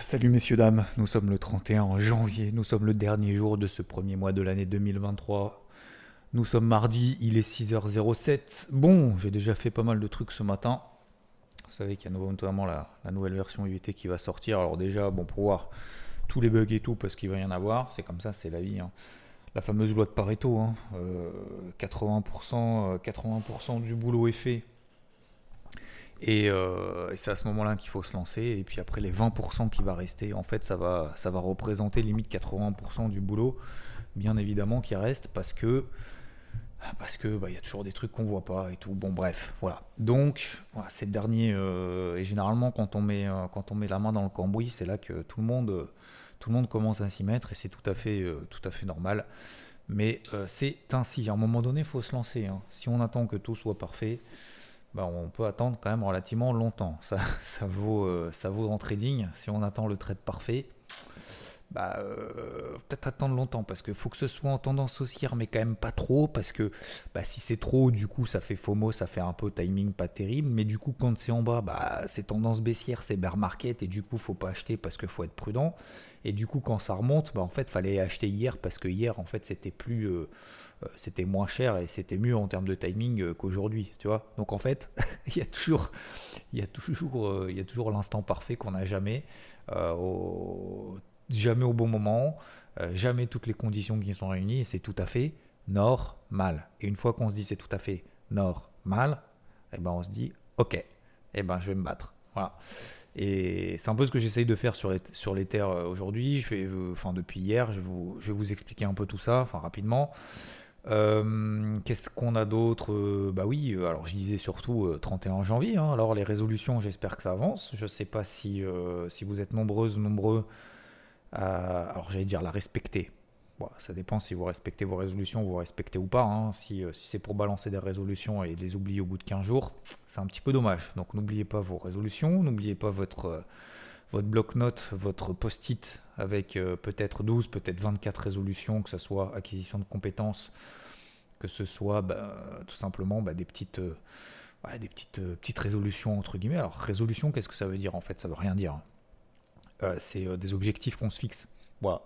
Salut messieurs dames, nous sommes le 31 janvier, nous sommes le dernier jour de ce premier mois de l'année 2023. Nous sommes mardi, il est 6h07. Bon, j'ai déjà fait pas mal de trucs ce matin. Vous savez qu'il y a notamment la, nouvelle version UVT qui va sortir. Alors déjà, bon, pour voir tous les bugs et tout, parce qu'il va y en avoir, c'est comme ça, c'est la vie. hein. La fameuse loi de Pareto, hein. Euh, 80%, euh, 80% du boulot est fait. Et, euh, et c'est à ce moment-là qu'il faut se lancer. Et puis après, les 20% qui va rester, en fait, ça va, ça va représenter limite 80% du boulot, bien évidemment, qui reste parce que parce que bah, il y a toujours des trucs qu'on voit pas et tout. Bon, bref, voilà. Donc, voilà, c'est le dernier. euh, et généralement, quand on met euh, quand on met la main dans le cambouis, c'est là que tout le monde tout le monde commence à s'y mettre et c'est tout à fait tout à fait normal. Mais c'est ainsi. À un moment donné, il faut se lancer. hein. Si on attend que tout soit parfait, bah, on peut attendre quand même relativement longtemps. Ça, ça vaut euh, ça vaut en trading. Si on attend le trade parfait, bah, euh, peut-être attendre longtemps parce qu'il faut que ce soit en tendance haussière, mais quand même pas trop parce que bah, si c'est trop, du coup, ça fait FOMO, ça fait un peu timing pas terrible. Mais du coup, quand c'est en bas, bah, c'est tendance baissière, c'est bear market et du coup, faut pas acheter parce qu'il faut être prudent. Et du coup, quand ça remonte, bah, en fait, fallait acheter hier parce que hier, en fait, c'était plus. euh, c'était moins cher et c'était mieux en termes de timing euh, qu'aujourd'hui, tu vois. Donc en fait, il y a toujours, il y a toujours, euh, il y a toujours l'instant parfait qu'on n'a jamais, euh, jamais au bon moment, euh, jamais toutes les conditions qui sont réunies. Et c'est tout à fait normal. Et une fois qu'on se dit c'est tout à fait normal, eh ben on se dit ok, eh ben je vais me battre. Voilà. Et c'est un peu ce que j'essaye de faire sur les, sur les terres euh, aujourd'hui. Je vais, euh, enfin depuis hier, je vais, vous, je vais vous expliquer un peu tout ça, enfin rapidement. Euh, Qu'est-ce qu'on a d'autre Euh, Bah oui, euh, alors je disais surtout euh, 31 janvier. hein. Alors les résolutions, j'espère que ça avance. Je sais pas si, si vous êtes nombreuses, nombreux à, alors j'allais dire la respecter. Ça dépend si vous respectez vos résolutions, vous respectez ou pas. hein. Si, c'est pour balancer des résolutions et les oublier au bout de 15 jours, c'est un petit peu dommage. Donc n'oubliez pas vos résolutions, n'oubliez pas votre, votre bloc-notes, votre post-it avec euh, peut-être 12, peut-être 24 résolutions, que ce soit acquisition de compétences, que ce soit bah, tout simplement bah, des petites, euh, petites, euh, petites résolutions entre guillemets. Alors résolution, qu'est-ce que ça veut dire en fait? Ça veut rien dire. hein. C'est des objectifs qu'on se fixe. Voilà.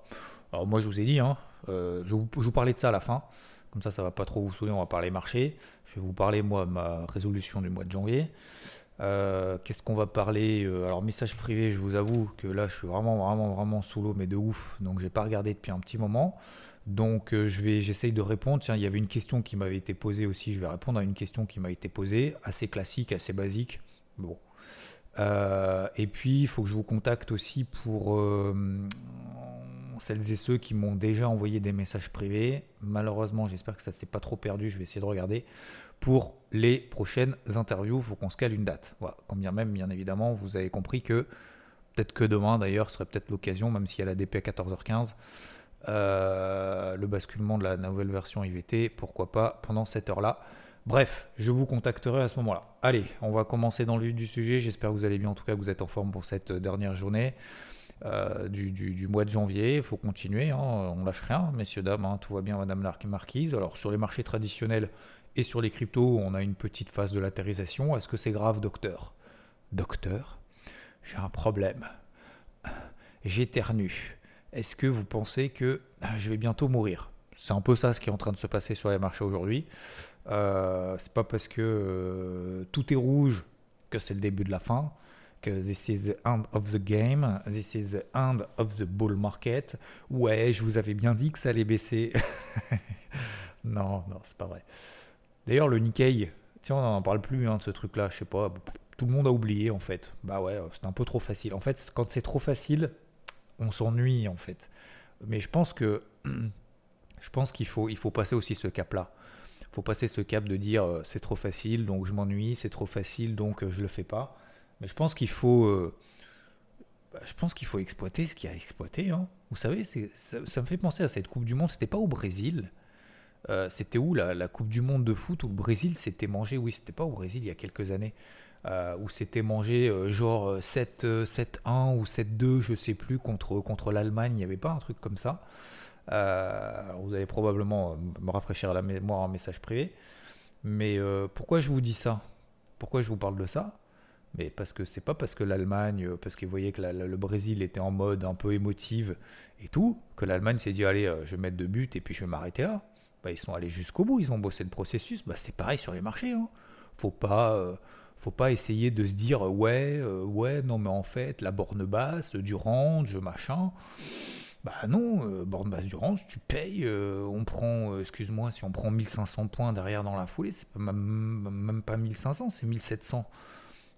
Alors moi je vous ai dit, hein, je, vous, vous parlais de ça à la fin. Comme ça, ça va pas trop vous saouler. On va parler marché. Je vais vous parler moi ma résolution du mois de janvier. Euh, Qu'est-ce qu'on va parler Euh, Alors message privé, je vous avoue que là je suis vraiment vraiment vraiment sous l'eau mais de ouf. Donc j'ai pas regardé depuis un petit moment. Donc euh, je vais j'essaye de répondre. Tiens, il y avait une question qui m'avait été posée aussi. Je vais répondre à une question qui m'a été posée, assez classique, assez basique. Bon. Et puis, il faut que je vous contacte aussi pour celles et ceux qui m'ont déjà envoyé des messages privés. Malheureusement, j'espère que ça s'est pas trop perdu. Je vais essayer de regarder. Pour les prochaines interviews, il faut qu'on se cale une date. Voilà. Quand bien même, bien évidemment, vous avez compris que peut-être que demain, d'ailleurs, serait peut-être l'occasion, même s'il y a DP à 14h15, euh, le basculement de la nouvelle version IVT, pourquoi pas pendant cette heure-là. Bref, je vous contacterai à ce moment-là. Allez, on va commencer dans le vif du sujet. J'espère que vous allez bien, en tout cas que vous êtes en forme pour cette dernière journée euh, du mois de janvier. Il faut continuer, hein. on lâche rien, messieurs, dames, hein. tout va bien, madame la marquise. Alors sur les marchés traditionnels et sur les cryptos, on a une petite phase de latérisation. Est-ce que c'est grave, docteur? Docteur, j'ai un problème. J'éternue. Est-ce que vous pensez que ah, je vais bientôt mourir? C'est un peu ça ce qui est en train de se passer sur les marchés aujourd'hui. Euh, c'est pas parce que euh, tout est rouge que c'est le début de la fin, que this is the end of the game, this is the end of the bull market. Ouais, je vous avais bien dit que ça allait baisser. non, non, c'est pas vrai. D'ailleurs, le Nikkei, tiens, on n'en parle plus hein, de ce truc-là, je sais pas. Tout le monde a oublié en fait. Bah ouais, c'est un peu trop facile. En fait, quand c'est trop facile, on s'ennuie en fait. Mais je pense que je pense qu'il faut, il faut passer aussi ce cap-là. Il faut passer ce cap de dire euh, c'est trop facile, donc je m'ennuie, c'est trop facile, donc euh, je le fais pas. Mais je pense qu'il faut, euh, bah, je pense qu'il faut exploiter ce qu'il y a à exploiter. hein. Vous savez, ça, ça me fait penser à cette Coupe du Monde. C'était pas au Brésil. Euh, c'était où la, Coupe du Monde de foot où le Brésil s'était mangé? Oui, c'était pas au Brésil il y a quelques années. euh, où c'était mangé euh, genre euh, 7, euh, 7-1 ou 7-2, je sais plus, contre, l'Allemagne. Il n'y avait pas un truc comme ça. Vous allez probablement me rafraîchir la mémoire en message privé. Mais pourquoi je vous dis ça? Pourquoi je vous parle de ça? Mais parce que c'est pas parce que l'Allemagne, parce qu'ils voyaient que le Brésil était en mode un peu émotive et tout, que l'Allemagne s'est dit allez, je vais mettre deux buts et puis je vais m'arrêter là. Bah, ils sont allés jusqu'au bout, ils ont bossé le processus. Bah, c'est pareil sur les marchés. Hein. Faut pas, euh, faut pas essayer de se dire euh, ouais, euh, ouais, non mais en fait la borne basse, du range, machin. Bah non, borne basse du range, tu payes, on prend, excuse-moi, si on prend 1500 points derrière dans la foulée, c'est même, même pas 1500, c'est 1700.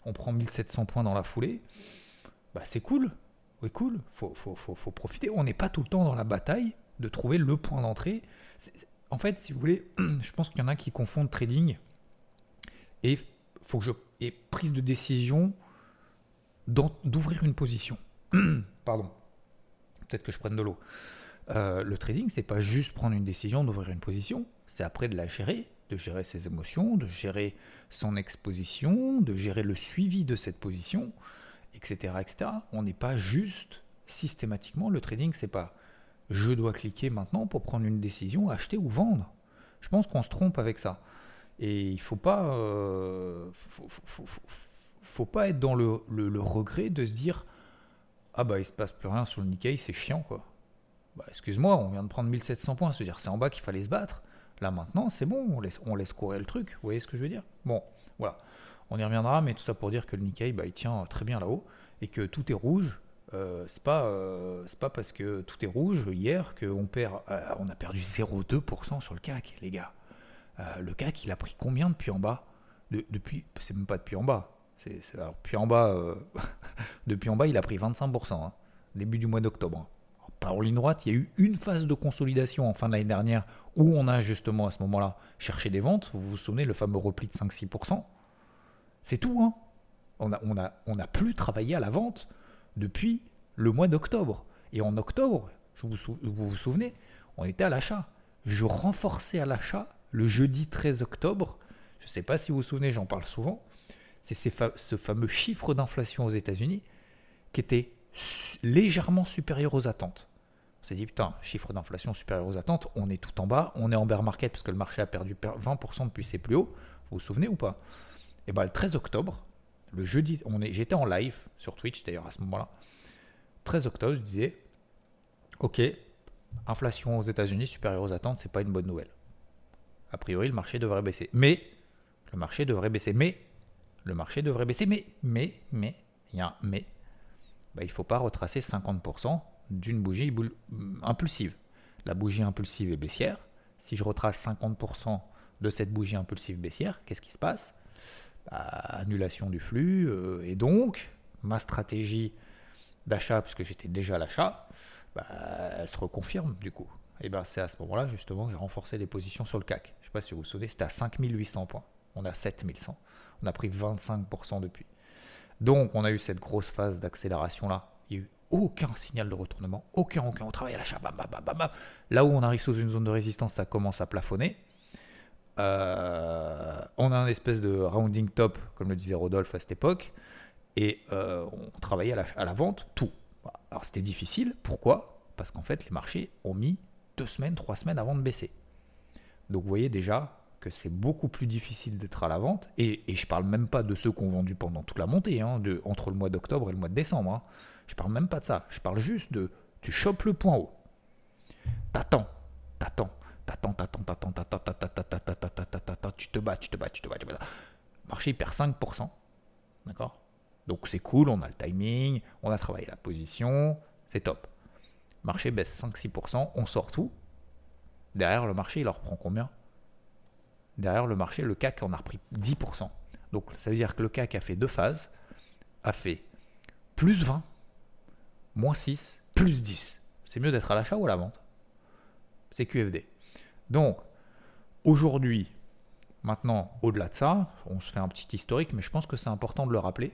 On prend 1700 points dans la foulée, bah c'est cool, oui cool, faut, faut, faut, faut profiter. On n'est pas tout le temps dans la bataille de trouver le point d'entrée. En fait, si vous voulez, je pense qu'il y en a qui confondent trading et que je prise de décision d'ouvrir une position. Pardon peut-être que je prenne de l'eau. Euh, le trading, c'est pas juste prendre une décision d'ouvrir une position, c'est après de la gérer, de gérer ses émotions, de gérer son exposition, de gérer le suivi de cette position, etc. etc. On n'est pas juste systématiquement, le trading, c'est pas je dois cliquer maintenant pour prendre une décision, acheter ou vendre. Je pense qu'on se trompe avec ça. Et il faut pas, euh, faut, pas être dans le, regret de se dire ah bah il se passe plus rien sur le Nikkei, c'est chiant quoi. Bah excuse-moi, on vient de prendre 1700 points, c'est-à-dire c'est en bas qu'il fallait se battre. Là maintenant c'est bon, on laisse, on laisse courir le truc, vous voyez ce que je veux dire? Bon, voilà, on y reviendra, mais tout ça pour dire que le Nikkei, bah, il tient très bien là-haut, et que tout est rouge. Euh, c'est pas, euh, c'est pas parce que tout est rouge hier qu'on perd, euh, on a perdu 0,2% sur le CAC, les gars. Le CAC, il a pris combien depuis en bas? De- Depuis, c'est même pas depuis en bas. C'est, depuis en bas, depuis en bas, il a pris 25%, hein, début du mois d'octobre. Alors, Par en ligne droite, il y a eu une phase de consolidation en fin de l'année dernière où on a justement à ce moment-là cherché des ventes. Vous vous souvenez, le fameux repli de 5-6%. C'est tout. Hein on, a, on, a, on a plus travaillé à la vente depuis le mois d'octobre. Et en octobre, vous, vous souvenez, on était à l'achat. Je renforçais à l'achat le jeudi 13 octobre. Je ne sais pas si vous vous souvenez, j'en parle souvent. C'est ce fameux chiffre d'inflation aux États-Unis qui était légèrement supérieur aux attentes. On s'est dit, putain, chiffre d'inflation supérieur aux attentes, on est tout en bas, on est en bear market parce que le marché a perdu per- 20% depuis ses plus hauts. Vous vous souvenez ou pas? Et bien, le 13 octobre, le jeudi, j'étais en live sur Twitch d'ailleurs à ce moment-là. 13 octobre, je disais, ok, inflation aux États-Unis supérieure aux attentes, c'est pas une bonne nouvelle. A priori, le marché devrait baisser. Mais, le marché devrait baisser. Mais, le marché devrait baisser. Mais, mais, mais, il y a un mais. Bah, il ne faut pas retracer 50% d'une bougie boule- impulsive. La bougie impulsive est baissière. Si je retrace 50% de cette bougie impulsive baissière, qu'est-ce qui se passe? Bah, Annulation du flux. euh, et donc, ma stratégie d'achat, puisque j'étais déjà à l'achat, bah, elle se reconfirme du coup. Et ben c'est à ce moment-là justement que j'ai renforcé les positions sur le CAC. Je ne sais pas si vous vous souvenez, c'était à 5800 points. On a 7100. On a pris 25% depuis. Donc on a eu cette grosse phase d'accélération là. Il n'y a eu aucun signal de retournement, aucun, aucun. On travaille à l'achat, bam, bam, bam, bam. Là où on arrive sous une zone de résistance, ça commence à plafonner. Euh, on a un espèce de rounding top, comme le disait Rodolphe à cette époque, et euh, on travaillait à la, vente, tout. Alors c'était difficile, pourquoi? Parce qu'en fait les marchés ont mis deux semaines, trois semaines avant de baisser. Donc vous voyez déjà que c'est beaucoup plus difficile d'être à la vente, et, et je parle même pas de ceux qui ont vendu pendant toute la montée, hein, entre le mois d'octobre et le mois de décembre. Hein. Je parle même pas de ça, je parle juste de tu chopes le point haut, t'attends, t'attends, t'attends, t'attends, t'attends, t'attends, t'attends, t'attends, t'attends, t'attends, tu te bats, tu te bats, tu te bats, tu te bats. Marché il perd 5%, d'accord Donc c'est cool, on a le timing, on a travaillé la position, c'est top. Marché baisse 5-6%, on sort tout. Derrière le marché, il en reprend combien Derrière le marché, le CAC en a repris 10%. Donc ça veut dire que le CAC a fait deux phases, a fait plus 20, moins 6, plus 10. C'est mieux d'être à l'achat ou à la vente C'est QFD. Donc, aujourd'hui, maintenant, au-delà de ça, on se fait un petit historique, mais je pense que c'est important de le rappeler.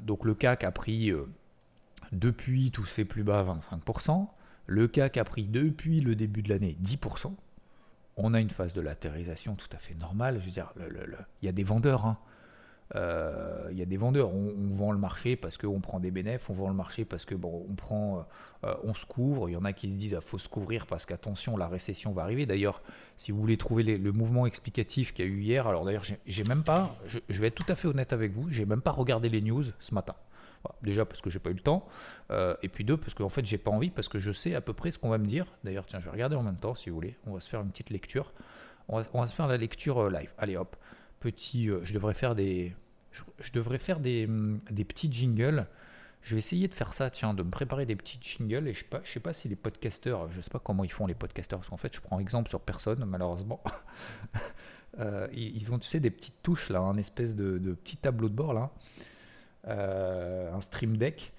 donc le CAC a pris depuis tous ses plus bas 25%. Le CAC a pris depuis le début de l'année 10%. On a une phase de latérisation tout à fait normale. Je veux dire, il y a des vendeurs. Hein. Euh, il y a des vendeurs. On, vend le marché parce qu'on prend des bénéfices, on vend le marché parce que bon, on prend, euh, on se couvre. Il y en a qui se disent ah, faut se couvrir parce qu'attention, la récession va arriver. D'ailleurs, si vous voulez trouver le mouvement explicatif qu'il y a eu hier, alors d'ailleurs, j'ai même pas, je, vais être tout à fait honnête avec vous, j'ai même pas regardé les news ce matin déjà parce que j'ai pas eu le temps, euh, et puis deux parce qu'en fait j'ai pas envie parce que je sais à peu près ce qu'on va me dire. D'ailleurs, tiens, je vais regarder en même temps si vous voulez. On va se faire une petite lecture. On va, se faire la lecture live. Allez hop, petit. Euh, je devrais faire des. Je, devrais faire des, hum, des, petits jingles. Je vais essayer de faire ça, tiens, de me préparer des petits jingles. Et je sais pas, je sais pas si les podcasteurs, je sais pas comment ils font les podcasteurs, parce qu'en fait, je prends exemple sur personne, malheureusement. ils ont, tu sais, des petites touches là, un espèce de, de petit tableau de bord là. Euh, un stream deck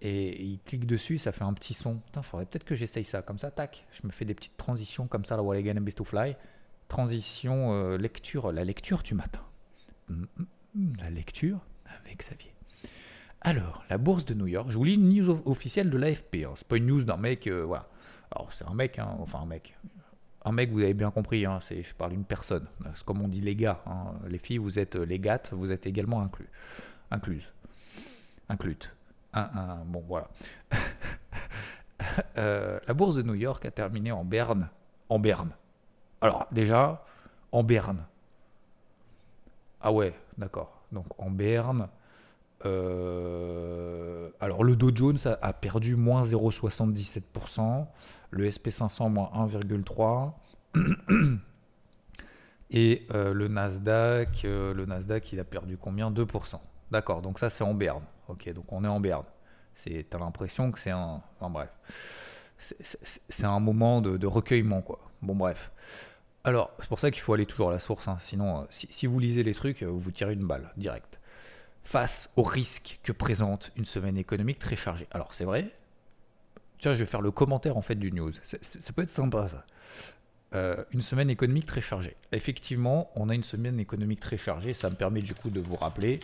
et il clique dessus, ça fait un petit son. il faudrait peut-être que j'essaye ça, comme ça, tac, je me fais des petites transitions comme ça, la Wall Again and Best to Fly. Transition, euh, lecture, la lecture du matin. Hum, hum, hum, la lecture avec Xavier. Alors, la bourse de New York, je vous lis une news officielle de l'AFP. Hein. C'est pas une news d'un mec, euh, voilà. Alors, c'est un mec, hein, enfin un mec. Un mec, vous avez bien compris, hein, c'est, je parle d'une personne. C'est comme on dit les gars. Les filles, vous êtes les gattes, vous êtes également inclus. Incluses inclute. Un, bon, voilà. Euh, la bourse de New York a terminé en berne. En berne. Alors, déjà, en berne. Ah ouais, d'accord. Donc, en berne. Euh, alors, le Dow Jones a, perdu moins 0,77%. Le SP500, moins 1,3%. Et euh, le Nasdaq, le Nasdaq, il a perdu combien? 2%. D'accord, donc ça c'est en berne. Ok, donc on est en berne. C'est, t'as l'impression que c'est un. Enfin bref. C'est, un moment de, recueillement. Bon, bref. Alors, c'est pour ça qu'il faut aller toujours à la source. Hein. Sinon, euh, si, vous lisez les trucs, euh, vous tirez une balle, direct. Face au risque que présente une semaine économique très chargée. Alors, c'est vrai. Tiens, je vais faire le commentaire en fait du news. ça peut être sympa, ça. Euh, une semaine économique très chargée. Effectivement, on a une semaine économique très chargée. Ça me permet du coup de vous rappeler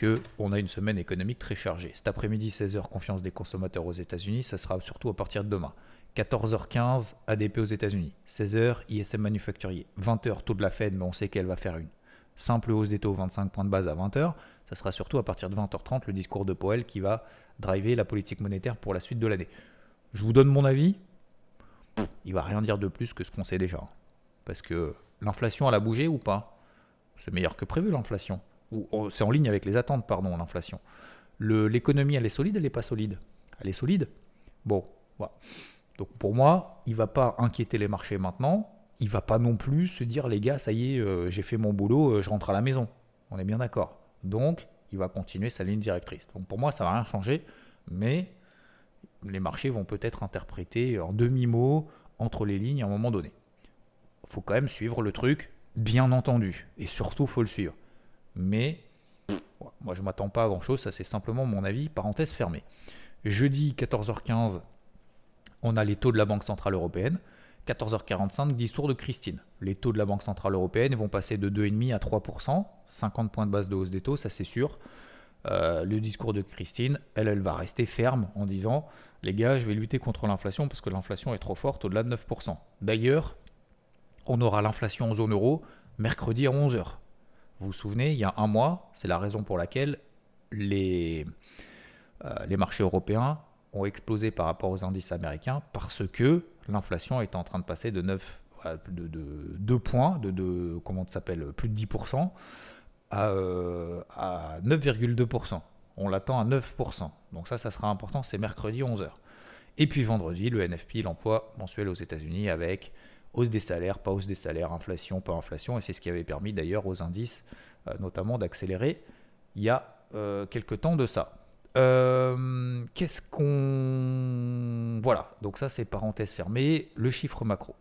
qu'on a une semaine économique très chargée. Cet après-midi, 16h, confiance des consommateurs aux États-Unis. Ça sera surtout à partir de demain. 14h15, ADP aux États-Unis. 16h, ISM manufacturier. 20h, taux de la Fed, mais on sait qu'elle va faire une simple hausse des taux, 25 points de base à 20h. Ça sera surtout à partir de 20h30 le discours de Powell qui va driver la politique monétaire pour la suite de l'année. Je vous donne mon avis il va rien dire de plus que ce qu'on sait déjà. Parce que l'inflation, elle a bougé ou pas? C'est meilleur que prévu l'inflation. Oh, c'est en ligne avec les attentes, pardon, l'inflation. L'économie, elle est solide, elle n'est pas solide Elle est solide. Bon, voilà. Donc pour moi, il va pas inquiéter les marchés maintenant. Il va pas non plus se dire les gars, ça y est, euh, j'ai fait mon boulot, euh, je rentre à la maison. On est bien d'accord. Donc il va continuer sa ligne directrice. Donc pour moi, ça va rien changer, mais les marchés vont peut-être interpréter en demi-mot entre les lignes à un moment donné. Il faut quand même suivre le truc, bien entendu, et surtout il faut le suivre. Mais moi je m'attends pas à grand chose, ça c'est simplement mon avis, parenthèse fermée. Jeudi 14h15, on a les taux de la Banque Centrale Européenne. 14h45, discours de Christine. Les taux de la Banque Centrale Européenne vont passer de 2,5 à 3%, 50 points de base de hausse des taux, ça c'est sûr. Euh, le discours de Christine, elle, elle va rester ferme en disant les gars, je vais lutter contre l'inflation parce que l'inflation est trop forte au-delà de 9%. D'ailleurs, on aura l'inflation en zone euro mercredi à 11h. Vous vous souvenez, il y a un mois, c'est la raison pour laquelle les, euh, les marchés européens ont explosé par rapport aux indices américains parce que l'inflation est en train de passer de 9 de, 2 points, de, de comment s'appelle, plus de 10% à, euh, à 9,2%. On l'attend à 9%. Donc ça, ça sera important, c'est mercredi 11h. Et puis vendredi, le NFP, l'emploi mensuel aux États-Unis avec hausse des salaires, pas hausse des salaires, inflation, pas inflation. Et c'est ce qui avait permis d'ailleurs aux indices, euh, notamment, d'accélérer il y a euh, quelques temps de ça. Qu'est-ce qu'on... Voilà, donc ça c'est parenthèse fermée, le chiffre macro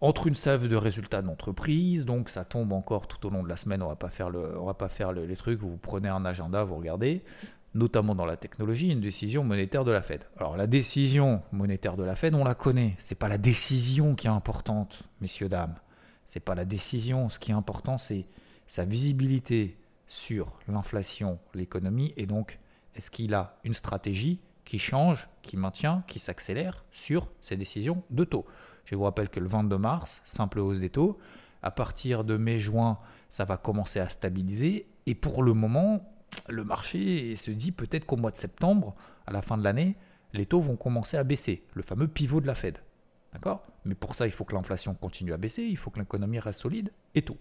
entre une salve de résultats d'entreprise, donc ça tombe encore tout au long de la semaine, on va pas faire, le, on va pas faire les trucs, vous prenez un agenda, vous regardez, notamment dans la technologie, une décision monétaire de la Fed. Alors la décision monétaire de la Fed, on la connaît, c'est pas la décision qui est importante, messieurs dames. C'est pas la décision, ce qui est important c'est sa visibilité sur l'inflation, l'économie, et donc est-ce qu'il a une stratégie qui change, qui maintient, qui s'accélère sur ses décisions de taux? Je vous rappelle que le 22 mars, simple hausse des taux, à partir de mai-juin, ça va commencer à stabiliser, et pour le moment, le marché se dit peut-être qu'au mois de septembre, à la fin de l'année, les taux vont commencer à baisser, le fameux pivot de la Fed. D'accord? Mais pour ça, il faut que l'inflation continue à baisser, il faut que l'économie reste solide et tout.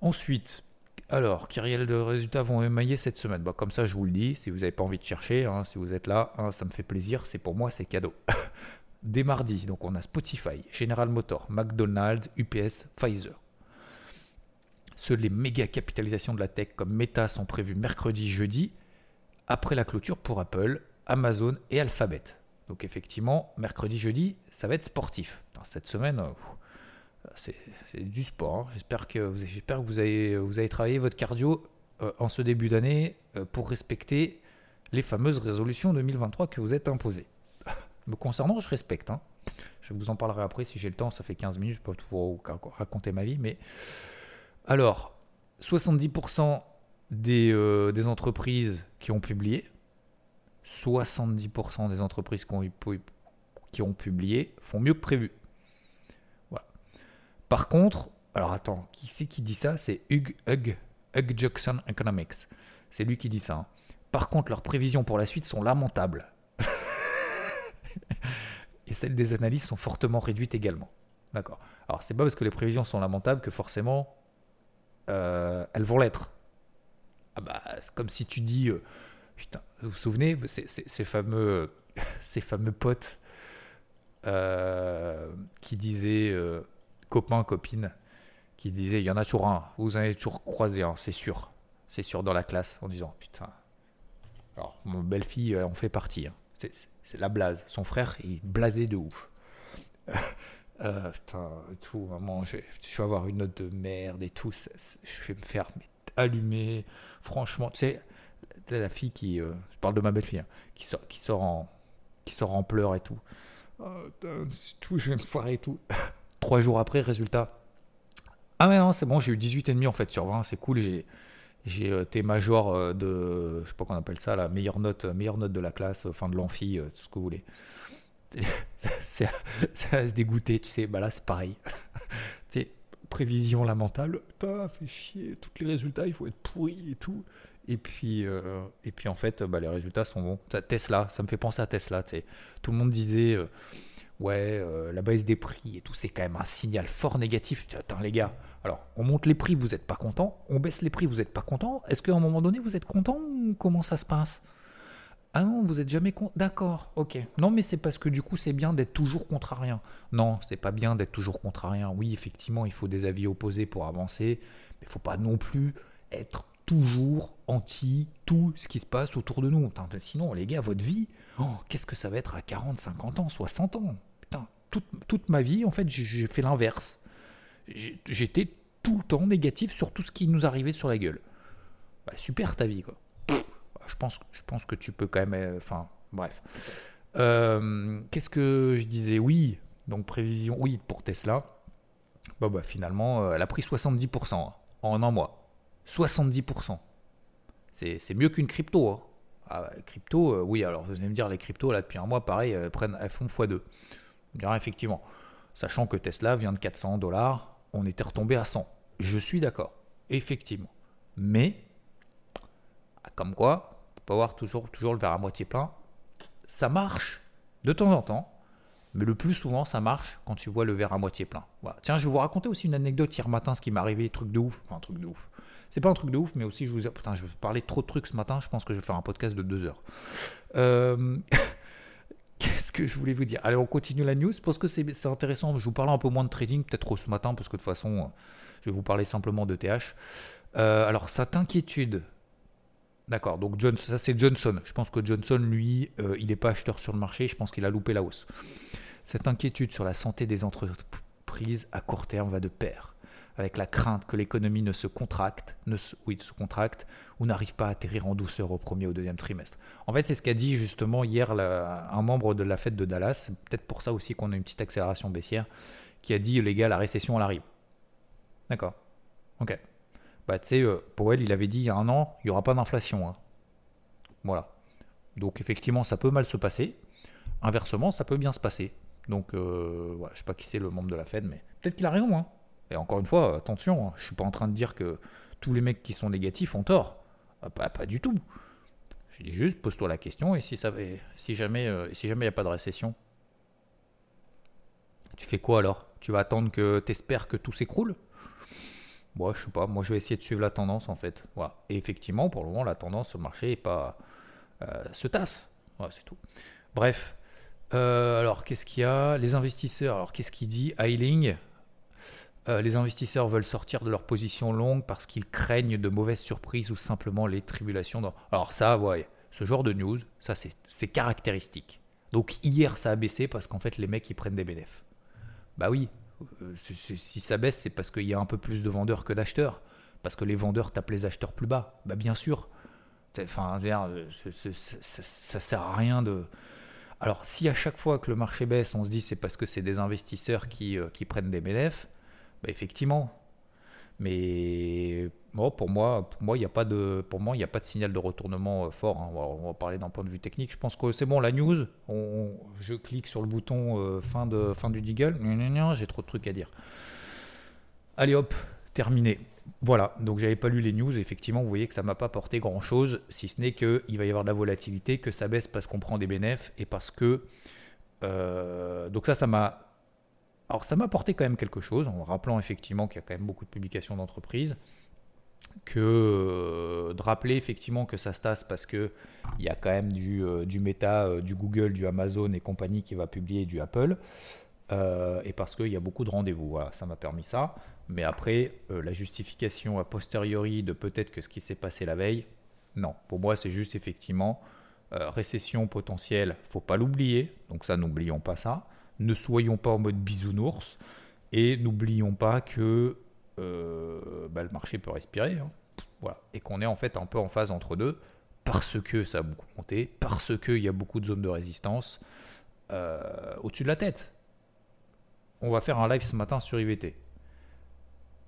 Ensuite, alors, quels résultats vont émailler cette semaine Comme ça, je vous le dis, si vous n'avez pas envie de chercher, hein, si vous êtes là, hein, ça me fait plaisir, c'est pour moi, c'est cadeau. Dès mardi, donc on a Spotify, General Motors, McDonald's, UPS, Pfizer. Seules les méga capitalisations de la tech comme Meta sont prévues mercredi, jeudi, après la clôture pour Apple, Amazon et Alphabet. Donc effectivement, mercredi, jeudi, ça va être sportif. cette semaine, euh, c'est du sport. Hein. J'espère que, vous, avez, travaillé votre cardio euh, en ce début d'année euh, pour respecter les fameuses résolutions 2023 que vous êtes imposées. Me concernant, je respecte. Hein. Je vous en parlerai après si j'ai le temps. Ça fait 15 minutes, je peux vous raconter ma vie. Mais alors, 70% des, euh, des entreprises qui ont publié, 70% des entreprises qui ont publié font mieux que prévu. Par contre, alors attends, qui c'est qui dit ça? C'est Hugh, Hugh, Hugh Jackson Economics. C'est lui qui dit ça. Hein. Par contre, leurs prévisions pour la suite sont lamentables. Et celles des analystes sont fortement réduites également. D'accord. Alors, c'est pas parce que les prévisions sont lamentables que forcément euh, elles vont l'être. Ah bah, c'est comme si tu dis, euh, putain, vous vous souvenez, ces, fameux, ces fameux potes euh, qui disaient copains, copines, qui disaient il y en a toujours un, vous en avez toujours croisé un, c'est sûr. C'est sûr dans la classe en disant putain. Alors, mon belle-fille en fait partie. Hein. C'est la blase. Son frère, il est blasé de ouf. Euh, putain, tout, maman, je, vais avoir une note de merde et tout. je vais me faire allumer. Franchement, tu sais, la fille qui. Euh, je parle de ma belle-fille, hein, qui, sort, qui, sort en, qui pleurs et tout. Oh, tout, je vais me foirer et tout. Trois jours après, résultat. Ah, mais non, c'est bon, j'ai eu 18,5 en fait sur 20, c'est cool. J'ai, euh, été major euh, de, je sais pas qu'on appelle ça, la meilleure note, meilleure note de la classe, fin de l'amphi, tout ce que vous voulez. ça va se dégoûter, tu sais, bah là c'est pareil. tu sais, prévision lamentable, putain, fait chier, tous les résultats, il faut être pourri et tout. Et puis, euh, et puis en fait, bah, les résultats sont bons. Tesla, ça me fait penser à Tesla. Tu sais. Tout le monde disait, ouais, euh, la baisse des prix et tout, c'est quand même un signal fort négatif. Attends, les gars, alors on monte les prix, vous n'êtes pas content. On baisse les prix, vous n'êtes pas content. Est-ce qu'à un moment donné, vous êtes content ou comment ça se passe? Ah non, vous êtes jamais content. D'accord, ok. Non, mais c'est parce que du coup, c'est bien d'être toujours contre rien. Non, c'est pas bien d'être toujours contre. Oui, effectivement, il faut des avis opposés pour avancer, mais il faut pas non plus être toujours anti tout ce qui se passe autour de nous. Sinon, les gars, votre vie, oh, qu'est-ce que ça va être à 40, 50 ans, 60 ans? Toute, ma vie, en fait, j'ai fait l'inverse. J'étais tout le temps négatif sur tout ce qui nous arrivait sur la gueule. Bah, super ta vie, quoi. Je pense, je pense que tu peux quand même. Euh, enfin, bref. Euh, qu'est-ce que je disais? Oui, donc prévision, oui, pour Tesla. Bah, bah finalement, euh, elle a pris 70% en un mois. 70%. C'est mieux qu'une crypto. Hein. Ah, crypto, oui, alors vous allez me dire, les cryptos, là, depuis un mois, pareil, prennent, elles font x2 effectivement, sachant que Tesla vient de 400 dollars, on était retombé à 100. Je suis d'accord, effectivement. Mais, comme quoi, on peut pas voir toujours, toujours le verre à moitié plein. Ça marche de temps en temps, mais le plus souvent, ça marche quand tu vois le verre à moitié plein. Tiens, je vais vous raconter aussi une anecdote hier matin, ce qui m'est arrivé, truc de ouf. Enfin, un truc de ouf. C'est pas un truc de ouf, mais aussi, je vous putain, je vais parler trop de trucs ce matin. Je pense que je vais faire un podcast de deux heures. Euh, Qu'est-ce que je voulais vous dire Allez, on continue la news parce que c'est intéressant. Je vous parle un peu moins de trading, peut-être ce matin, parce que de toute façon, je vais vous parler simplement de TH. Euh, alors, cette inquiétude. D'accord, donc John, ça c'est Johnson. Je pense que Johnson, lui, euh, il n'est pas acheteur sur le marché. Je pense qu'il a loupé la hausse. Cette inquiétude sur la santé des entreprises à court terme va de pair avec la crainte que l'économie ne se contracte, ne se contracte ou n'arrive pas à atterrir en douceur au premier ou deuxième trimestre. En fait, c'est ce qu'a dit justement hier un membre de la fête de Dallas, peut-être pour ça aussi qu'on a une petite accélération baissière, qui a dit les gars, la récession elle arrive. D'accord. Ok. Bah, tu sais, euh, Powell, il avait dit il y a un an, il n'y aura pas d'inflation. Hein. Voilà. Donc, effectivement, ça peut mal se passer. Inversement, ça peut bien se passer. Donc, euh, je ne sais pas qui c'est le membre de la Fed, mais peut-être qu'il a raison. Hein. Et encore une fois, attention, hein, je suis pas en train de dire que tous les mecs qui sont négatifs ont tort. Ah, pas, du tout. Je dis juste, pose-toi la question, et si, ça, si jamais il n'y a pas de récession, tu fais quoi alors? Tu vas attendre que tu espères que tout s'écroule? Moi, je sais pas. Moi, je vais essayer de suivre la tendance en fait. Voilà. Et effectivement, pour le moment, la tendance le marché est pas euh, se tasse. Voilà, c'est tout. Bref. Euh, alors, qu'est-ce qu'il y a? Les investisseurs. Alors, qu'est-ce qu'il dit? Eiling euh, les investisseurs veulent sortir de leur position longue parce qu'ils craignent de mauvaises surprises ou simplement les tribulations. Alors ça, ouais, ce genre de news, ça c'est caractéristique. Donc hier ça a baissé parce qu'en fait les mecs ils prennent des bénéfices. Bah oui, euh, si ça baisse, c'est parce qu'il y a un peu plus de vendeurs que d'acheteurs. Parce que les vendeurs tapent les acheteurs plus bas. Bah bien sûr. Enfin, ça, sert à rien de. Alors, si à chaque fois que le marché baisse, on se dit c'est parce que c'est des investisseurs qui, euh, qui prennent des bénéfices, bah effectivement. Mais pour moi, pour moi, il n'y a pas de, pour moi, il a pas de signal de retournement euh, fort. Hein. On, va, parler d'un point de vue technique. Je pense que c'est bon. La news, je clique sur le bouton euh, fin de, fin du Deagle. J'ai trop de trucs à dire. Allez hop, terminé. Voilà. Donc j'avais pas lu les news. Effectivement, vous voyez que ça m'a pas porté grand chose, si ce n'est que il va y avoir de la volatilité, que ça baisse parce qu'on prend des bénéfices et parce que euh, donc ça, ça m'a alors ça m'a apporté quand même quelque chose, en rappelant effectivement qu'il y a quand même beaucoup de publications d'entreprises que euh, de rappeler effectivement que ça se tasse parce que il y a quand même du, euh, du Meta, euh, du Google, du Amazon et compagnie qui va publier du Apple. et parce qu'il y a beaucoup de rendez-vous. Voilà, ça m'a permis ça. Mais après, la justification a posteriori de peut-être que ce qui s'est passé la veille, non. Pour moi, c'est juste effectivement récession potentielle, faut pas l'oublier. Donc ça, n'oublions pas ça. Ne soyons pas en mode bisounours. Et n'oublions pas que euh, bah, le marché peut respirer. Hein. Voilà. Et qu'on est en fait un peu en phase entre deux, parce que ça a beaucoup monté, parce qu'il y a beaucoup de zones de résistance euh, au-dessus de la tête. On va faire un live ce matin sur IVT.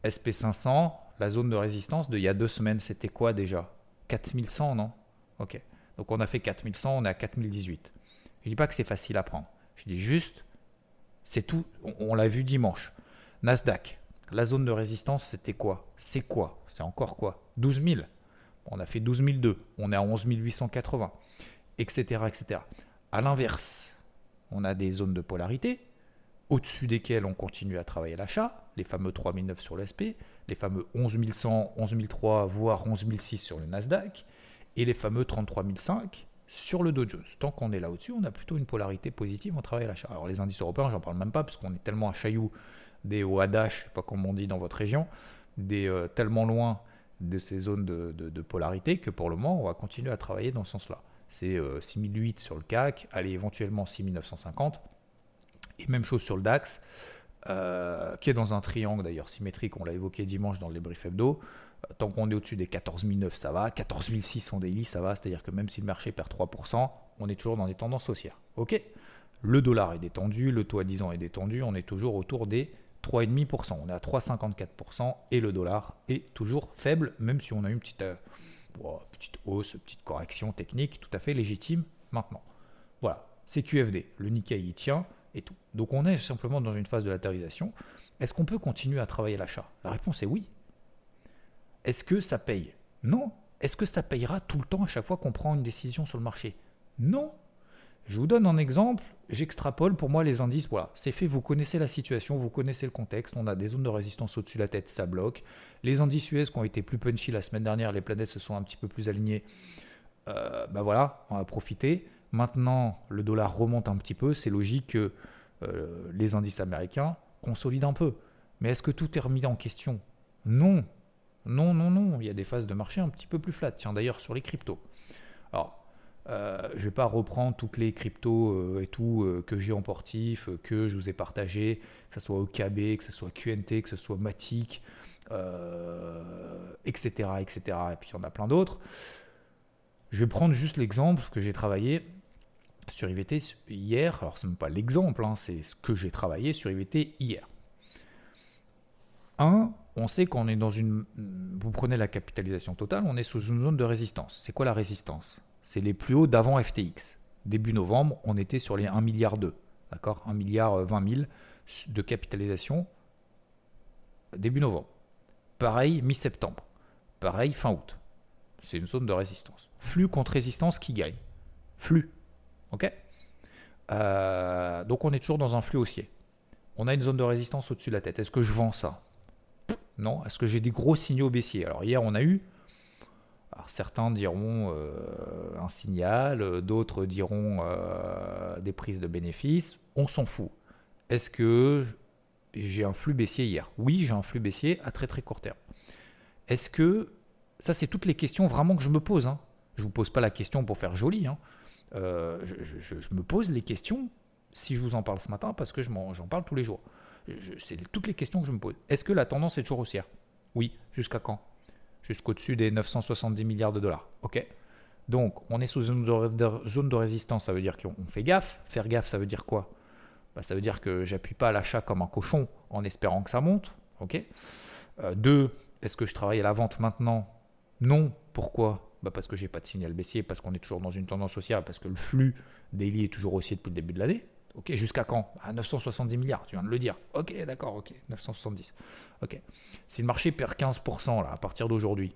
SP500, la zone de résistance de il y a deux semaines, c'était quoi déjà? 4100, non? Ok. Donc on a fait 4100, on est à 4018. Je dis pas que c'est facile à prendre. Je dis juste, c'est tout. on l'a vu dimanche. Nasdaq, la zone de résistance, c'était quoi? C'est quoi? C'est encore quoi? 12 000. On a fait 12 002. On est à 11 880. Etc. etc. À l'inverse, on a des zones de polarité au-dessus desquelles on continue à travailler l'achat, les fameux 3009 sur le les fameux 11 111, 11003, voire 11 006 sur le Nasdaq, et les fameux 33005 sur le Dow Jones. Tant qu'on est là au-dessus, on a plutôt une polarité positive, on travaille l'achat. Alors les indices européens, j'en parle même pas, parce qu'on est tellement à chaillou des Oadash, je sais pas comment on dit dans votre région, des euh, tellement loin de ces zones de, polarité que pour le moment, on va continuer à travailler dans ce sens-là. C'est 6008 euh, sur le CAC, allez éventuellement 6950. Et même chose sur le DAX, euh, qui est dans un triangle d'ailleurs symétrique, on l'a évoqué dimanche dans le débrief hebdo. Tant qu'on est au-dessus des 14009, ça va. 14006 en daily, ça va. C'est-à-dire que même si le marché perd 3%, on est toujours dans des tendances haussières. OK Le dollar est détendu, le taux à 10 ans est détendu, on est toujours autour des 3,5%. On est à 3,54% et le dollar est toujours faible, même si on a une petite, euh, petite hausse, petite correction technique tout à fait légitime maintenant. Voilà, c'est QFD. Le Nikkei y tient et tout. Donc on est simplement dans une phase de latérisation. Est-ce qu'on peut continuer à travailler l'achat? La réponse est oui. Est-ce que ça paye? Non. Est-ce que ça payera tout le temps à chaque fois qu'on prend une décision sur le marché? Non. Je vous donne un exemple, j'extrapole pour moi les indices, voilà, c'est fait, vous connaissez la situation, vous connaissez le contexte, on a des zones de résistance au-dessus de la tête, ça bloque. Les indices US qui ont été plus punchy la semaine dernière, les planètes se sont un petit peu plus alignées, euh, bah voilà, on a profité. Maintenant, le dollar remonte un petit peu, c'est logique que euh, les indices américains consolident un peu. Mais est-ce que tout est remis en question? Non, non, non, non, il y a des phases de marché un petit peu plus flat. Tiens, d'ailleurs, sur les cryptos. Alors, euh, je ne vais pas reprendre toutes les cryptos euh, et tout euh, que j'ai en portif, que je vous ai partagé, que ce soit OKB, que ce soit QNT, que ce soit Matic, etc., etc. Et puis il y en a plein d'autres. Je vais prendre juste l'exemple que j'ai travaillé sur IVT hier. Alors ce n'est pas l'exemple, hein, c'est ce que j'ai travaillé sur IVT hier. 1. On sait qu'on est dans une. Vous prenez la capitalisation totale, on est sous une zone de résistance. C'est quoi la résistance? C'est les plus hauts d'avant FTX. Début novembre, on était sur les 1 milliard 2. D'accord? 1 milliard 20 000 de capitalisation début novembre. Pareil mi-septembre. Pareil fin août. C'est une zone de résistance. Flux contre résistance qui gagne. Flux. OK? Euh, Donc on est toujours dans un flux haussier. On a une zone de résistance au-dessus de la tête. Est-ce que je vends ça? Non. Est-ce que j'ai des gros signaux baissiers? Alors hier on a eu alors certains diront euh, un signal, d'autres diront euh, des prises de bénéfices. On s'en fout. Est-ce que j'ai un flux baissier hier? Oui, j'ai un flux baissier à très très court terme. Est-ce que ça, c'est toutes les questions vraiment que je me pose. Hein. Je ne vous pose pas la question pour faire joli. Hein. Euh, je, me pose les questions si je vous en parle ce matin parce que j'en parle tous les jours. C'est toutes les questions que je me pose. Est-ce que la tendance est toujours haussière? Oui. Jusqu'à quand? Jusqu'au-dessus des 970 milliards de dollars. OK Donc, on est sous une zone de résistance. Ça veut dire qu'on fait gaffe. Faire gaffe, ça veut dire quoi? Bah, Ça veut dire que j'appuie pas à l'achat comme un cochon en espérant que ça monte. OK euh, Deux, est-ce que je travaille à la vente maintenant? Non. Pourquoi? Bah Parce que j'ai pas de signal baissier, parce qu'on est toujours dans une tendance haussière, parce que le flux daily est toujours haussier depuis le début de l'année. Ok, jusqu'à quand? À 970 milliards, tu viens de le dire. Ok, d'accord, ok, 970. Ok. Si le marché perd 15% là, à partir d'aujourd'hui,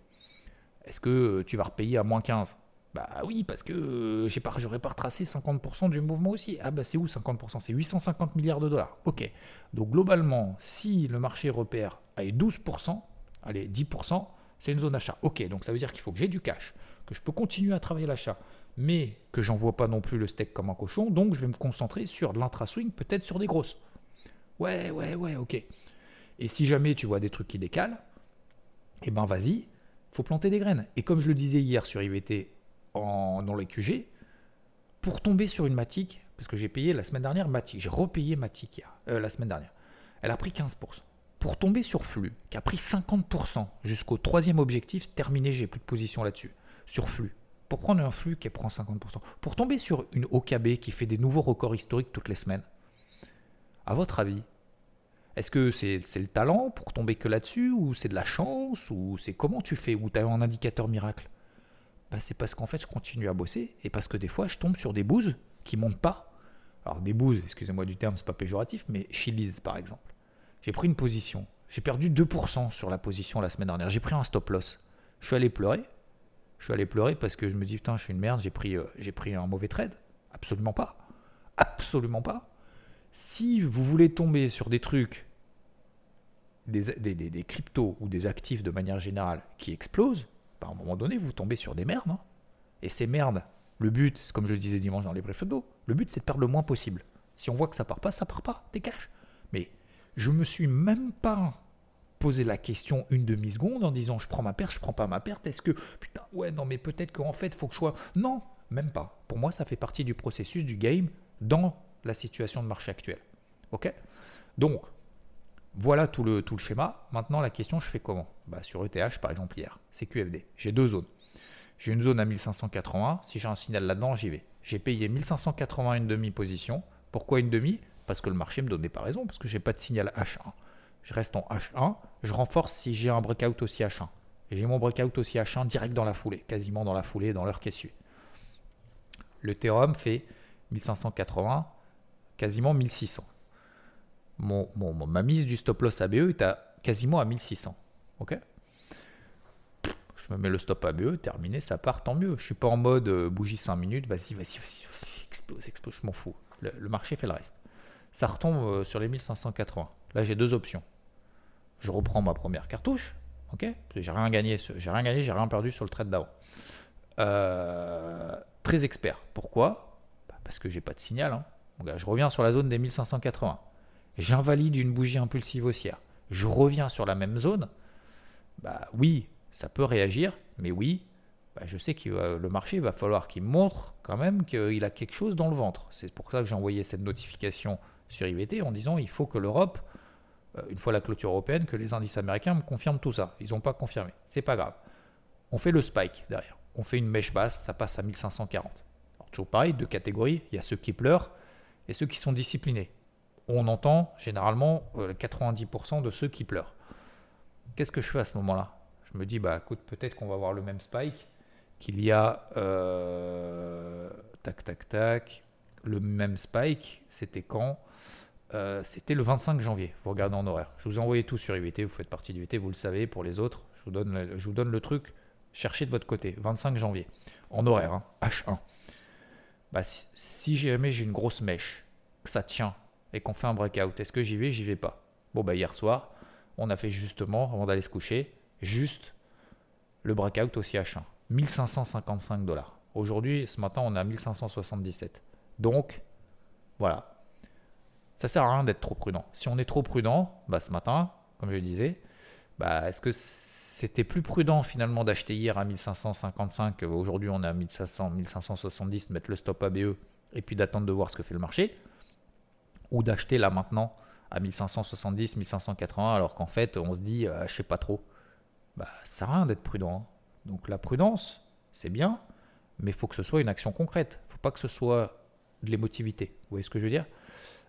est-ce que tu vas repayer à moins 15 Bah oui, parce que je pas, j'aurais pas retracé 50% du mouvement aussi. Ah bah c'est où 50% C'est 850 milliards de dollars. Ok. Donc globalement, si le marché repère à 12%, allez, 10%, c'est une zone d'achat. Ok, donc ça veut dire qu'il faut que j'ai du cash, que je peux continuer à travailler l'achat, mais que j'envoie pas non plus le steak comme un cochon, donc je vais me concentrer sur de l'intra-swing, peut-être sur des grosses. Ouais, ouais, ouais, ok. Et si jamais tu vois des trucs qui décalent, eh ben vas-y, faut planter des graines. Et comme je le disais hier sur IVT en, dans les QG, pour tomber sur une matique, parce que j'ai payé la semaine dernière matique, j'ai repayé matique euh, la semaine dernière, elle a pris 15% pour tomber sur flux, qui a pris 50% jusqu'au troisième objectif, terminé, j'ai plus de position là-dessus, sur flux. Pour prendre un flux qui prend 50%, pour tomber sur une OKB qui fait des nouveaux records historiques toutes les semaines, à votre avis, est-ce que c'est le talent pour tomber que là-dessus, ou c'est de la chance, ou c'est comment tu fais, ou tu as un indicateur miracle? Bah, C'est parce qu'en fait je continue à bosser, et parce que des fois je tombe sur des bouses qui montent pas. Alors des bouses, excusez-moi du terme, c'est pas péjoratif, mais Chili's par exemple. J'ai pris une position. J'ai perdu 2% sur la position la semaine dernière. J'ai pris un stop loss. Je suis allé pleurer. Je suis allé pleurer parce que je me dis, putain, je suis une merde, j'ai pris, euh, j'ai pris un mauvais trade. Absolument pas. Absolument pas. Si vous voulez tomber sur des trucs, des, cryptos ou des actifs de manière générale qui explosent, bah, à un moment donné, vous tombez sur des merdes. Hein. Et ces merdes, le but, c'est comme je le disais dimanche dans les briefs d'eau, le but c'est de perdre le moins possible. Si on voit que ça part pas, ça part pas, cash. Mais je me suis même pas posé la question une demi-seconde en disant je prends ma perte, je prends pas ma perte. Est-ce que putain, ouais, non, mais peut-être qu'en fait, faut que je sois. Non, même pas. Pour moi, ça fait partie du processus du game dans la situation de marché actuelle. Ok? Donc, voilà tout le, tout le schéma. Maintenant, la question, je fais comment? Bah, Sur ETH, par exemple, hier, c'est QFD. J'ai deux zones. J'ai une zone à 1581. Si j'ai un signal là-dedans, j'y vais. J'ai payé 1581 une demi-position. Pourquoi une demi? Parce que le marché me donnait pas raison, parce que j'ai pas de signal H1. Je reste en H1, je renforce si j'ai un breakout aussi H1. J'ai mon breakout aussi H1 direct dans la foulée, quasiment dans la foulée, dans l'heure qui. Le Theorem fait 1580, quasiment 1600. Mon, ma mise du stop loss ABE est à quasiment à 1600. Ok? Je me mets le stop ABE, terminé, ça part, tant mieux. Je suis pas en mode euh, bougie 5 minutes, vas-y, vas-y, vas-y, explose, explose, je m'en fous. le marché fait le reste ça retombe euh, sur les 1580. Là, j'ai deux options. Je reprends ma première cartouche, ok? J'ai rien gagné, j'ai rien gagné, j'ai rien perdu sur le trade d'avant. Euh, très expert. Pourquoi? Bah, Parce que j'ai pas de signal. Hein. je reviens sur la zone des 1580. J'invalide une bougie impulsive haussière. Je reviens sur la même zone. Bah oui, ça peut réagir, mais oui, bah, je sais que le marché va falloir qu'il montre quand même qu'il a quelque chose dans le ventre. C'est pour ça que j'ai envoyé cette notification sur IVT en disant il faut que l'Europe, une fois la clôture européenne, que les indices américains me confirment tout ça. Ils n'ont pas confirmé. C'est pas grave. On fait le spike derrière. On fait une mèche basse, ça passe à 1540. toujours pareil, deux catégories. Il y a ceux qui pleurent et ceux qui sont disciplinés. On entend généralement 90% euh, de ceux qui pleurent. Qu'est-ce que je fais à ce moment-là? Je me dis, bah écoute, peut-être qu'on va avoir le même spike qu'il y a. Euh, tac, tac, tac. Le même spike, c'était quand? Euh, C'était le 25 janvier. Vous regardez en horaire. Je vous ai envoyé tout sur IVT. Vous faites partie d'IVT, vous le savez. Pour les autres, je vous donne le, truc. Cherchez de votre côté. 25 janvier. En horaire, H1. Hein. Bah, si, jamais j'ai une grosse mèche, que ça tient et qu'on fait un breakout, est-ce que j'y vais? J'y vais pas. Bon, bah, hier soir, on a fait justement, avant d'aller se coucher, juste le breakout aussi H1. 1555 dollars. Aujourd'hui, ce matin, on est à 1577. Donc, voilà. Ça sert à rien d'être trop prudent. Si on est trop prudent, bah, ce matin, comme je disais, bah, est-ce que c'était plus prudent finalement d'acheter hier à 1555, aujourd'hui on est à 1500, 1570, mettre le stop ABE et puis d'attendre de voir ce que fait le marché, ou d'acheter là maintenant à 1570, 1580, alors qu'en fait on se dit, euh, je sais pas trop. Bah, ça sert à rien d'être prudent. Hein. Donc la prudence, c'est bien, mais il faut que ce soit une action concrète. Il faut pas que ce soit de l'émotivité. Vous voyez ce que je veux dire?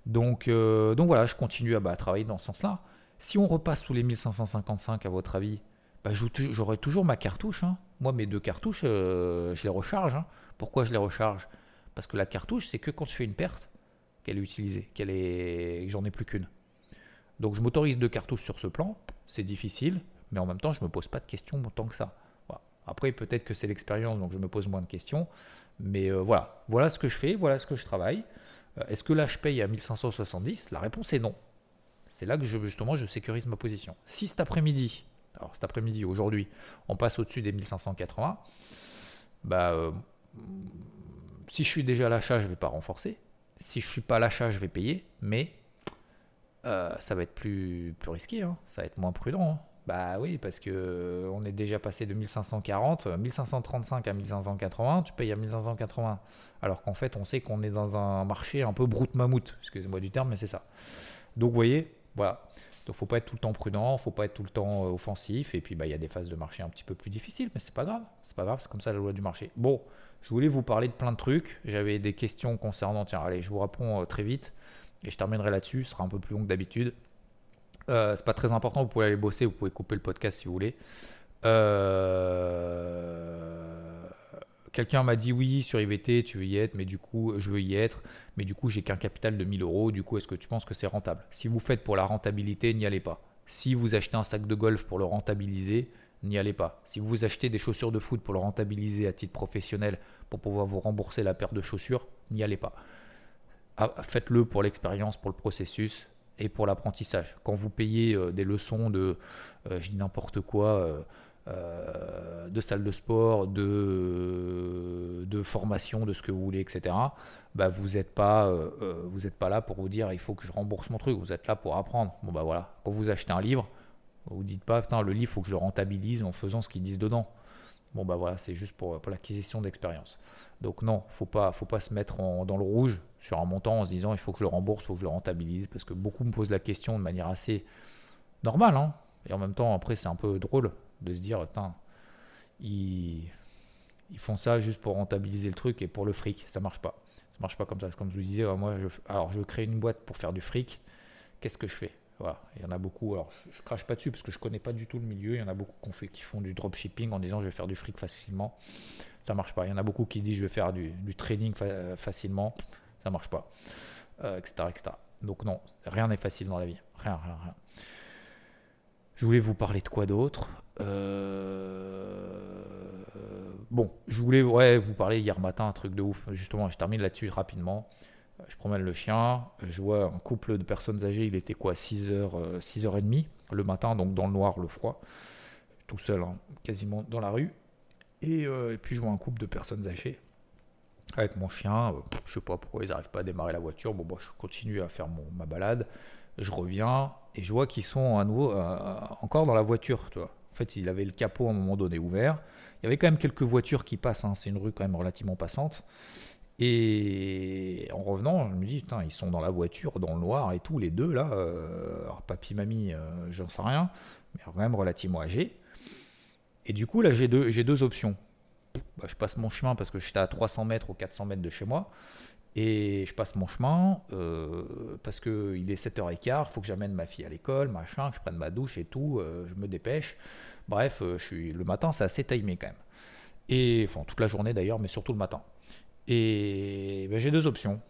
Donc, euh, donc voilà, je continue à bah, travailler dans ce sens-là. Si on repasse sous les 1555, à votre avis, bah, j'aurai toujours ma cartouche. Hein. Moi, mes deux cartouches, euh, je les recharge. Hein. Pourquoi je les recharge? Parce que la cartouche, c'est que quand je fais une perte, qu'elle est utilisée, qu'elle est, j'en ai plus qu'une. Donc je m'autorise deux cartouches sur ce plan. C'est difficile, mais en même temps, je ne me pose pas de questions autant que ça. Après, peut-être que c'est l'expérience, donc je me pose moins de questions. Mais euh, voilà, voilà ce que je fais, voilà ce que je travaille. Euh, est-ce que là je paye à 1570 La réponse est non. C'est là que je, justement je sécurise ma position. Si cet après-midi, alors cet après-midi, aujourd'hui, on passe au-dessus des 1580, bah, euh, si je suis déjà à l'achat, je ne vais pas renforcer. Si je ne suis pas à l'achat, je vais payer, mais ça va être plus, plus risqué, hein. ça va être moins prudent. Hein. Bah oui, parce que euh, on est déjà passé de 1540, 1535 euh, à 1580, tu payes à 1580. Alors qu'en fait, on sait qu'on est dans un marché un peu brute mammouth, excusez-moi du terme, mais c'est ça. Donc vous voyez, voilà. Donc faut pas être tout le temps prudent, faut pas être tout le temps euh, offensif. Et puis bah il y a des phases de marché un petit peu plus difficiles, mais c'est pas grave, c'est pas grave, c'est comme ça la loi du marché. Bon, je voulais vous parler de plein de trucs. J'avais des questions concernant, tiens, allez, je vous réponds très vite et je terminerai là-dessus. Ce sera un peu plus long que d'habitude. Euh, c'est pas très important, vous pouvez aller bosser, vous pouvez couper le podcast si vous voulez. Euh, quelqu'un m'a dit oui sur IVT, tu veux y être, mais du coup, je veux y être, mais du coup, j'ai qu'un capital de 1000 euros. Du coup, est-ce que tu penses que c'est rentable? Si vous faites pour la rentabilité, n'y allez pas. Si vous achetez un sac de golf pour le rentabiliser, n'y allez pas. Si vous achetez des chaussures de foot pour le rentabiliser à titre professionnel, pour pouvoir vous rembourser la perte de chaussures, n'y allez pas. Ah, faites-le pour l'expérience, pour le processus et pour l'apprentissage. Quand vous payez euh, des leçons de, euh, je dis n'importe quoi, euh, de salle de sport, de, formation, de ce que vous voulez, etc., bah vous n'êtes pas, vous pas là pour vous dire il faut que je rembourse mon truc, vous êtes là pour apprendre. Bon bah voilà, quand vous achetez un livre, vous dites pas le livre il faut que je le rentabilise en faisant ce qu'ils disent dedans. Bon bah voilà, c'est juste pour, pour l'acquisition d'expérience. Donc non, faut pas, faut pas se mettre dans le rouge sur un montant en se disant il faut que je le rembourse, il faut que je le rentabilise, parce que beaucoup me posent la question de manière assez normale, hein. et en même temps après c'est un peu drôle de se dire ils, ils font ça juste pour rentabiliser le truc et pour le fric, ça marche pas, ça marche pas comme ça. Comme je vous disais, moi alors je crée une boîte pour faire du fric, qu'est-ce que je fais? Voilà. Il y en a beaucoup, alors je, crache pas dessus parce que je connais pas du tout le milieu. Il y en a beaucoup fait, qui font du dropshipping en disant je vais faire du fric facilement. Ça marche pas. Il y en a beaucoup qui disent je vais faire du, trading facilement ça marche pas, etc., euh, etc. Donc non, rien n'est facile dans la vie, rien, rien, rien. Je voulais vous parler de quoi d'autre? Euh, Bon, je voulais ouais, vous parler hier matin un truc de ouf. Justement, je termine là-dessus rapidement. Je promène le chien, je vois un couple de personnes âgées, il était quoi 6h, 6h30 le matin, donc dans le noir, le froid, tout seul, hein, quasiment dans la rue. Et, euh, et, puis je vois un couple de personnes âgées avec mon chien. Euh, je sais pas pourquoi ils n'arrivent pas à démarrer la voiture. Bon, bon, je continue à faire mon, ma balade. Je reviens et je vois qu'ils sont à nouveau euh, encore dans la voiture. Tu vois. En fait, il avait le capot à un moment donné ouvert. Il y avait quand même quelques voitures qui passent. Hein. C'est une rue quand même relativement passante. Et en revenant, je me dis, putain, ils sont dans la voiture, dans le noir et tout, les deux là. Euh, alors, papy, mamie, j'en sais rien, mais quand même relativement âgés. Et du coup, là, j'ai deux, j'ai deux options. Bah, je passe mon chemin parce que j'étais à 300 mètres ou 400 mètres de chez moi. Et je passe mon chemin euh, parce qu'il est 7h15, il faut que j'amène ma fille à l'école, machin, que je prenne ma douche et tout, euh, je me dépêche. Bref, euh, le matin, c'est assez timé quand même. Et, enfin, toute la journée d'ailleurs, mais surtout le matin. Et ben, j'ai deux options.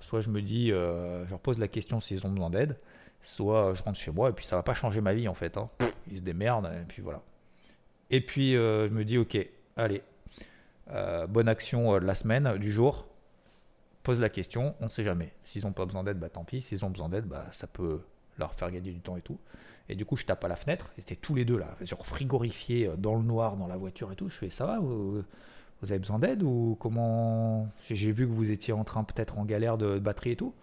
Soit je me dis, je leur pose la question s'ils ont besoin d'aide, soit je rentre chez moi et puis ça va pas changer ma vie en fait. Hein. Ils se démerdent et puis voilà. Et puis je me dis, ok, allez, bonne action de la semaine, du jour pose la question, on ne sait jamais. S'ils n'ont pas besoin d'aide, bah tant pis. S'ils ont besoin d'aide, bah ça peut leur faire gagner du temps et tout. Et du coup, je tape à la fenêtre. Ils étaient tous les deux là, genre frigorifiés euh, dans le noir, dans la voiture et tout. Je fais ça va vous, avez besoin d'aide ou comment J'ai vu que vous étiez en train peut-être en galère de, batterie et tout.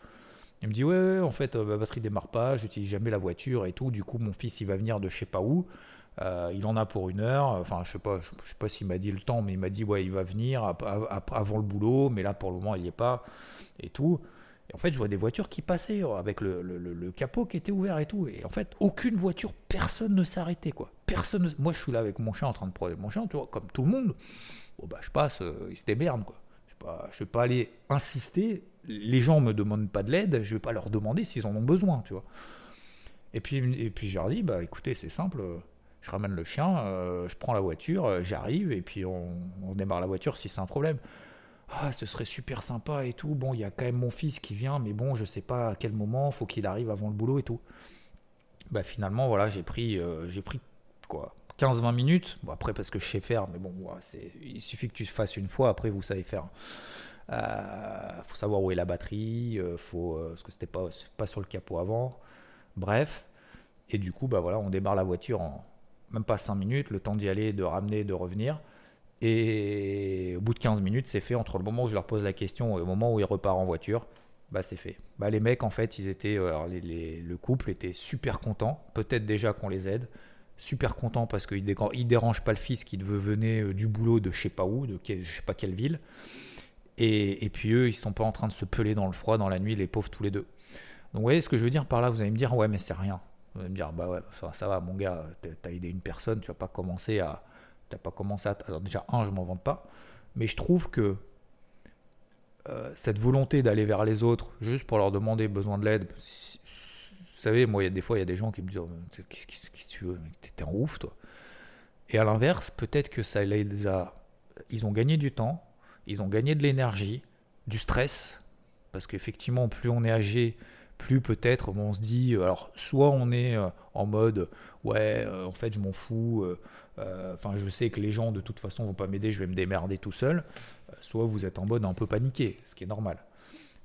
Il me dit ouais, en fait, euh, ma batterie démarre pas, j'utilise jamais la voiture et tout. Du coup, mon fils, il va venir de je sais pas où. Euh, il en a pour une heure. Enfin, je sais pas, je, sais pas s'il m'a dit le temps, mais il m'a dit ouais, il va venir avant le boulot, mais là pour le moment il n'y est pas et tout. Et en fait, je vois des voitures qui passaient euh, avec le, capot qui était ouvert et tout. Et en fait, aucune voiture, personne ne s'arrêtait quoi. Personne. Moi, je suis là avec mon chien en train de prendre mon chien, tu vois, comme tout le monde. Bon bah, je passe, euh, il se démerde quoi. Je ne je vais pas aller insister. Les gens me demandent pas de l'aide, je vais pas leur demander s'ils en ont besoin, tu vois. Et puis, et puis je leur dis, bah écoutez, c'est simple je ramène le chien, euh, je prends la voiture, euh, j'arrive et puis on, démarre la voiture si c'est un problème. Ah, ce serait super sympa et tout. Bon, il y a quand même mon fils qui vient, mais bon, je sais pas à quel moment, faut qu'il arrive avant le boulot et tout. Bah finalement, voilà, j'ai pris, j'ai pris quoi 15-20 minutes. Bon, après, parce que je sais faire, mais bon, il suffit que tu fasses une fois, après, vous savez faire. Euh, faut savoir où est la batterie, faut, parce que c'était pas, pas sur le capot avant. Bref. Et du coup, bah voilà, on démarre la voiture en, même pas 5 minutes, le temps d'y aller, de ramener, de revenir. Et au bout de 15 minutes, c'est fait. Entre le moment où je leur pose la question et au moment où ils repartent en voiture, bah c'est fait. Bah, les mecs, en fait, ils étaient, euh, alors le couple était super content. Peut-être déjà qu'on les aide. Super content parce qu'ils ne dérangent pas le fils qui veut venir euh, du boulot de je sais pas où, de je sais pas quelle ville. Et, et, puis eux, ils sont pas en train de se peler dans le froid, dans la nuit, les pauvres tous les deux. Donc vous voyez ce que je veux dire par là? Vous allez me dire, ouais, mais c'est rien. Vous allez me dire, bah ouais, ça, va, mon gars, t'as aidé une personne, tu vas pas commencer à. T'as pas commencé à. Alors, déjà, un, je m'en vante pas, mais je trouve que euh, cette volonté d'aller vers les autres, juste pour leur demander besoin de l'aide, vous savez, moi, des fois, il y a des gens qui me disent oh, Qu'est-ce que tu veux T'es un ouf, toi. Et à l'inverse, peut-être que ça les a. Ils ont gagné du temps, ils ont gagné de l'énergie, du stress, parce qu'effectivement, plus on est âgé, plus peut-être on se dit, euh, alors soit on est euh, en mode, ouais, euh, en fait je m'en fous, enfin je sais que les gens de toute façon vont pas m'aider, je vais me démerder tout seul, soit vous êtes en mode un peu paniqué, ce qui est normal.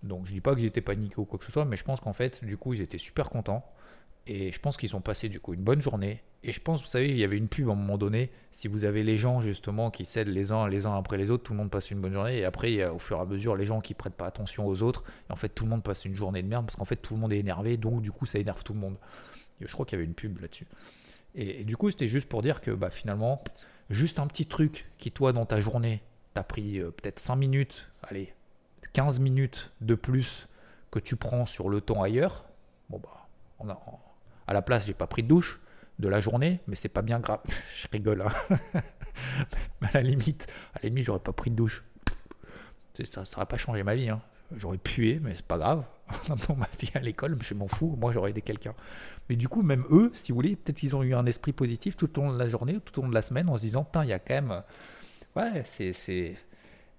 Donc je dis pas que j'étais paniqué ou quoi que ce soit, mais je pense qu'en fait, du coup, ils étaient super contents. Et je pense qu'ils ont passé du coup une bonne journée. Et je pense, vous savez, il y avait une pub à un moment donné. Si vous avez les gens justement qui cèdent les uns les uns après les autres, tout le monde passe une bonne journée. Et après, il y a, au fur et à mesure, les gens qui prêtent pas attention aux autres. Et en fait, tout le monde passe une journée de merde parce qu'en fait, tout le monde est énervé. Donc, du coup, ça énerve tout le monde. Je crois qu'il y avait une pub là-dessus. Et, du coup, c'était juste pour dire que bah, finalement, juste un petit truc qui, toi, dans ta journée, t'as pris euh, peut-être 5 minutes, allez, 15 minutes de plus que tu prends sur le temps ailleurs. Bon, bah, on a à la place, j'ai pas pris de douche de la journée, mais c'est pas bien grave. Je rigole. Hein. à la limite, à la limite, j'aurais pas pris de douche. Ça n'aurait pas changé ma vie. Hein. J'aurais pué, mais c'est pas grave. Dans ma fille à l'école, je m'en fous. Moi, j'aurais aidé quelqu'un. Mais du coup, même eux, si vous voulez, peut-être qu'ils ont eu un esprit positif tout au long de la journée, tout au long de la semaine, en se disant, putain, il y a quand même. Ouais, c'est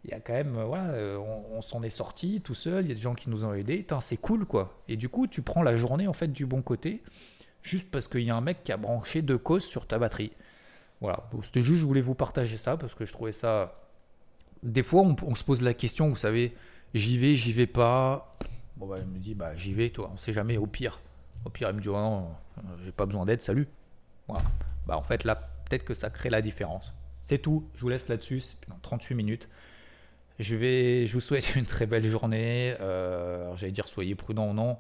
il y a quand même, euh, on, s'en est sorti tout seul, il y a des gens qui nous ont aidés, c'est cool quoi. Et du coup, tu prends la journée en fait du bon côté, juste parce qu'il y a un mec qui a branché deux causes sur ta batterie. Voilà, c'était juste, je voulais vous partager ça parce que je trouvais ça. Des fois, on, se pose la question, vous savez, j'y vais, j'y vais pas. Bon, bah, il me dit, bah, j'y vais, toi, on sait jamais, au pire. Au pire, il me dit, oh non, j'ai pas besoin d'aide, salut. Voilà. Bah, en fait, là, peut-être que ça crée la différence. C'est tout, je vous laisse là-dessus, c'est 38 minutes. Je, vais, je vous souhaite une très belle journée. Euh, J'allais dire soyez prudent ou non.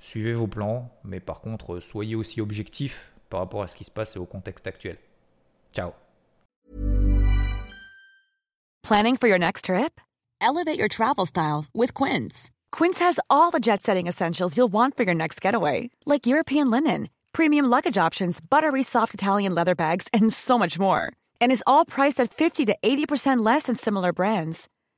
Suivez vos plans, mais par contre, soyez aussi objectif par rapport à ce qui se passe et au contexte actuel. Ciao. Planning for your next trip? Elevate your travel style with Quince. Quince has all the jet setting essentials you'll want for your next getaway, like European linen, premium luggage options, buttery soft Italian leather bags, and so much more. And is all priced at 50 to 80% less than similar brands.